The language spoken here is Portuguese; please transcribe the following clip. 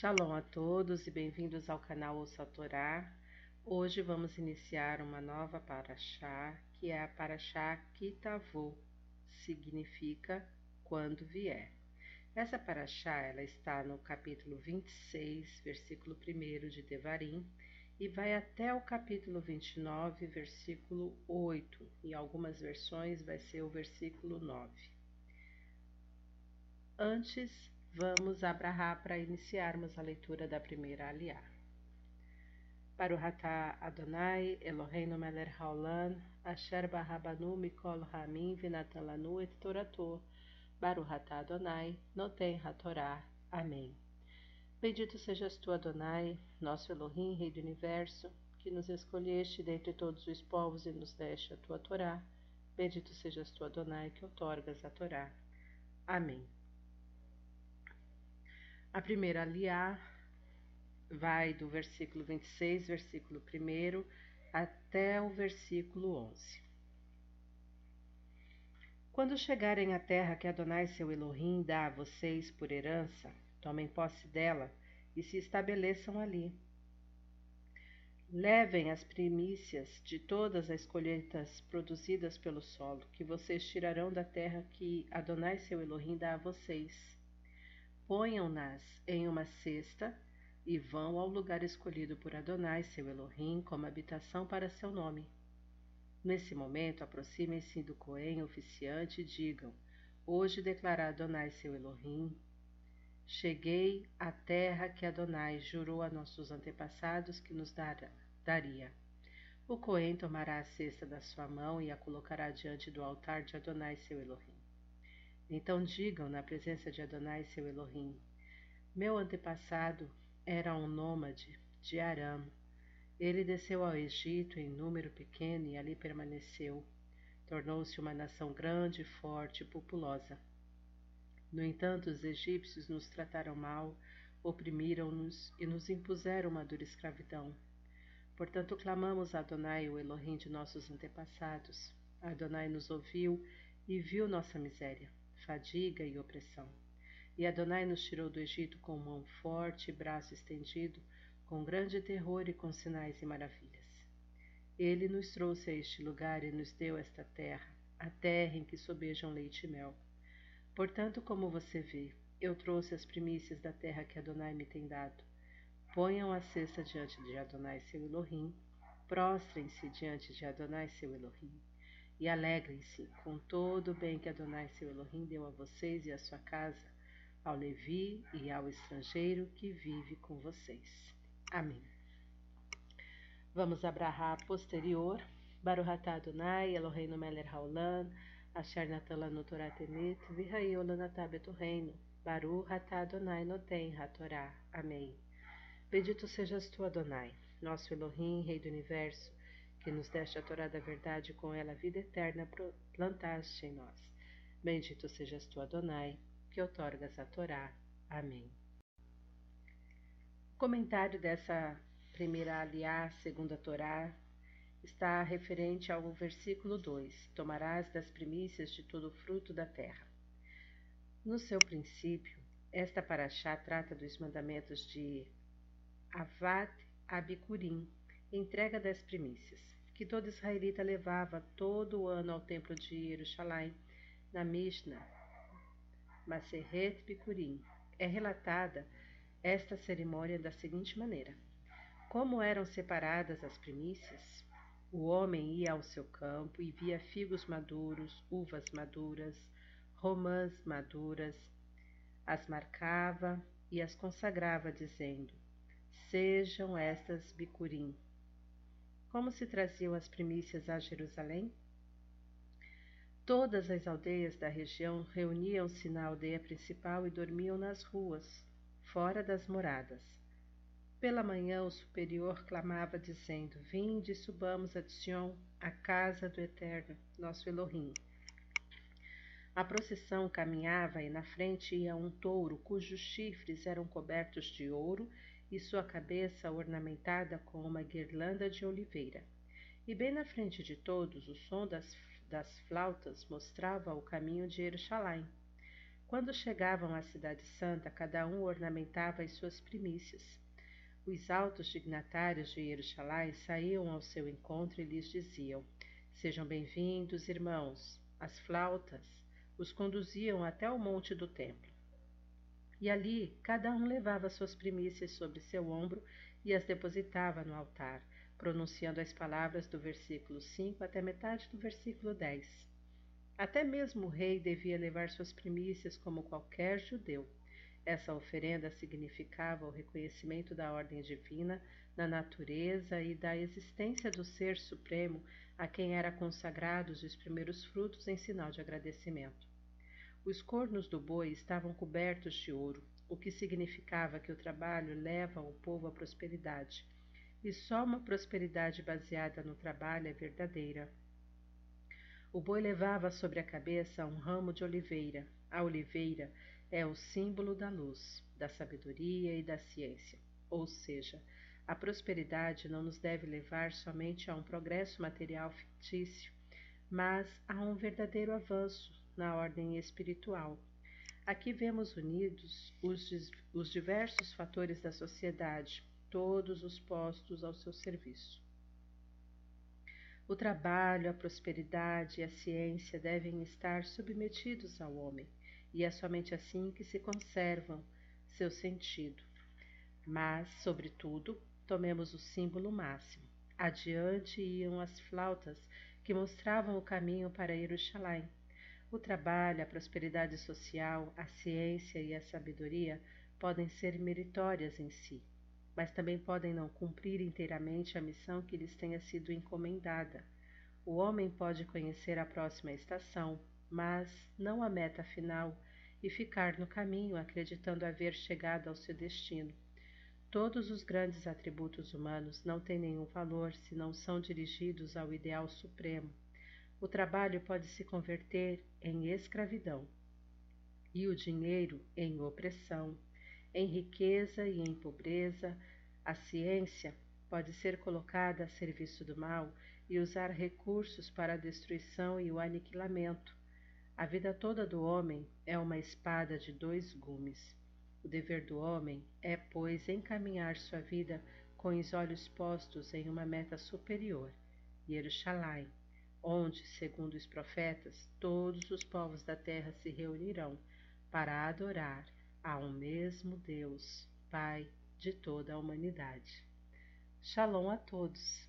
Shalom a todos e bem-vindos ao canal Ouça Torá. Hoje vamos iniciar uma nova paraxá, que é a paraxá Kitavô, significa quando vier. Essa paraxá ela está no capítulo 26, versículo 1 de Devarim, e vai até o capítulo 29, versículo 8. Em algumas versões vai ser o versículo 9. Antes, vamos abrahar para iniciarmos a leitura da primeira aliá. Para o Hatá Adonai, Eloheinu Meler Haolam, Asher Barabanu Mikol Ramin Vinatan Lanu et Torator, Baruch Adonai, Noten HaTorá. Amém. Bendito sejas tu, Adonai, nosso Elohim, Rei do Universo, que nos escolheste dentre todos os povos e nos deste a tua Torá. Bendito sejas tu, Adonai, que outorgas a Torá. Amém. A primeira aliá vai do versículo 26, versículo 1, até o versículo 11. Quando chegarem à terra que Adonai seu Elohim dá a vocês por herança, tomem posse dela e se estabeleçam ali. Levem as primícias de todas as colheitas produzidas pelo solo, que vocês tirarão da terra que Adonai seu Elohim dá a vocês. Ponham-nas em uma cesta e vão ao lugar escolhido por Adonai seu Elohim como habitação para seu nome. Nesse momento, aproximem-se do Cohen oficiante e digam: Hoje declara Adonai seu Elohim Cheguei à terra que Adonai jurou a nossos antepassados que nos dará, daria. O Cohen tomará a cesta da sua mão e a colocará diante do altar de Adonai seu Elohim. Então digam na presença de Adonai seu Elohim: Meu antepassado era um nômade de Aram. Ele desceu ao Egito em número pequeno e ali permaneceu. Tornou-se uma nação grande, forte e populosa. No entanto, os egípcios nos trataram mal, oprimiram-nos e nos impuseram uma dura escravidão. Portanto, clamamos a Adonai, o Elohim de nossos antepassados. Adonai nos ouviu e viu nossa miséria, fadiga e opressão. E Adonai nos tirou do Egito com mão forte e braço estendido, com grande terror e com sinais e maravilhas. Ele nos trouxe a este lugar e nos deu esta terra, a terra em que sobejam leite e mel. Portanto, como você vê, eu trouxe as primícias da terra que Adonai me tem dado. Ponham a cesta diante de Adonai seu Elohim, prostrem-se diante de Adonai seu Elohim, e alegrem-se com todo o bem que Adonai seu Elohim deu a vocês e à sua casa, ao Levi e ao estrangeiro que vive com vocês. Amém. Vamos abrahar posterior. Baruhatá Adonai, Eloheinu Meler Haolam, Asher Natala no Torá Temet, Virraiola Natabeto Reino, Baru Hatá Adonai Noten Hatorá. Amém. Bendito sejas tu, Adonai, nosso Elohim, Rei do Universo, que nos deste a Torá da verdade com ela a vida eterna plantaste em nós. Bendito sejas tu, Adonai, que outorgas a Torá. Amém. O comentário dessa primeira aliá, segunda Torá, está referente ao versículo 2: Tomarás das primícias de todo o fruto da terra. No seu princípio, esta paraxá trata dos mandamentos de Avat Abikurim, entrega das primícias, que todo israelita levava todo o ano ao templo de Jerusalém, na Mishnah, Maseret Bikurim. É relatada esta cerimônia da seguinte maneira: Como eram separadas as primícias, o homem ia ao seu campo e via figos maduros, uvas maduras, romãs maduras, as marcava e as consagrava, dizendo: Sejam estas bicurim. Como se traziam as primícias a Jerusalém? Todas as aldeias da região reuniam-se na aldeia principal e dormiam nas ruas, fora das moradas. Pela manhã o superior clamava, dizendo: Vinde, subamos a Sion, a casa do Eterno, nosso Elohim. A procissão caminhava e na frente ia um touro cujos chifres eram cobertos de ouro e sua cabeça ornamentada com uma guirlanda de oliveira. E bem na frente de todos, o som das, das flautas mostrava o caminho de Jerusalém. Quando chegavam à Cidade Santa, cada um ornamentava as suas primícias. Os altos dignatários de Jerusalém saíam ao seu encontro e lhes diziam: Sejam bem-vindos, irmãos. As flautas os conduziam até o monte do templo. E ali cada um levava suas primícias sobre seu ombro e as depositava no altar, pronunciando as palavras do versículo 5 até metade do versículo 10. Até mesmo o rei devia levar suas primícias como qualquer judeu. Essa oferenda significava o reconhecimento da ordem divina, da natureza e da existência do Ser Supremo a quem era consagrados os primeiros frutos em sinal de agradecimento. Os cornos do boi estavam cobertos de ouro, o que significava que o trabalho leva o povo à prosperidade, e só uma prosperidade baseada no trabalho é verdadeira. O boi levava sobre a cabeça um ramo de oliveira. A oliveira é o símbolo da luz, da sabedoria e da ciência. Ou seja, a prosperidade não nos deve levar somente a um progresso material fictício, mas a um verdadeiro avanço na ordem espiritual. Aqui vemos unidos os, os diversos fatores da sociedade, todos os postos ao seu serviço. O trabalho, a prosperidade e a ciência devem estar submetidos ao homem, e é somente assim que se conservam seu sentido. Mas, sobretudo, tomemos o símbolo máximo. Adiante iam as flautas que mostravam o caminho para Jerusalém, o trabalho, a prosperidade social, a ciência e a sabedoria podem ser meritórias em si, mas também podem não cumprir inteiramente a missão que lhes tenha sido encomendada. O homem pode conhecer a próxima estação, mas não a meta final e ficar no caminho acreditando haver chegado ao seu destino. Todos os grandes atributos humanos não têm nenhum valor se não são dirigidos ao ideal supremo o trabalho pode se converter em escravidão e o dinheiro em opressão, em riqueza e em pobreza. A ciência pode ser colocada a serviço do mal e usar recursos para a destruição e o aniquilamento. A vida toda do homem é uma espada de dois gumes. O dever do homem é, pois, encaminhar sua vida com os olhos postos em uma meta superior, Yerushalayim, onde, segundo os profetas, todos os povos da terra se reunirão para adorar a um mesmo Deus, Pai de toda a humanidade. Shalom a todos.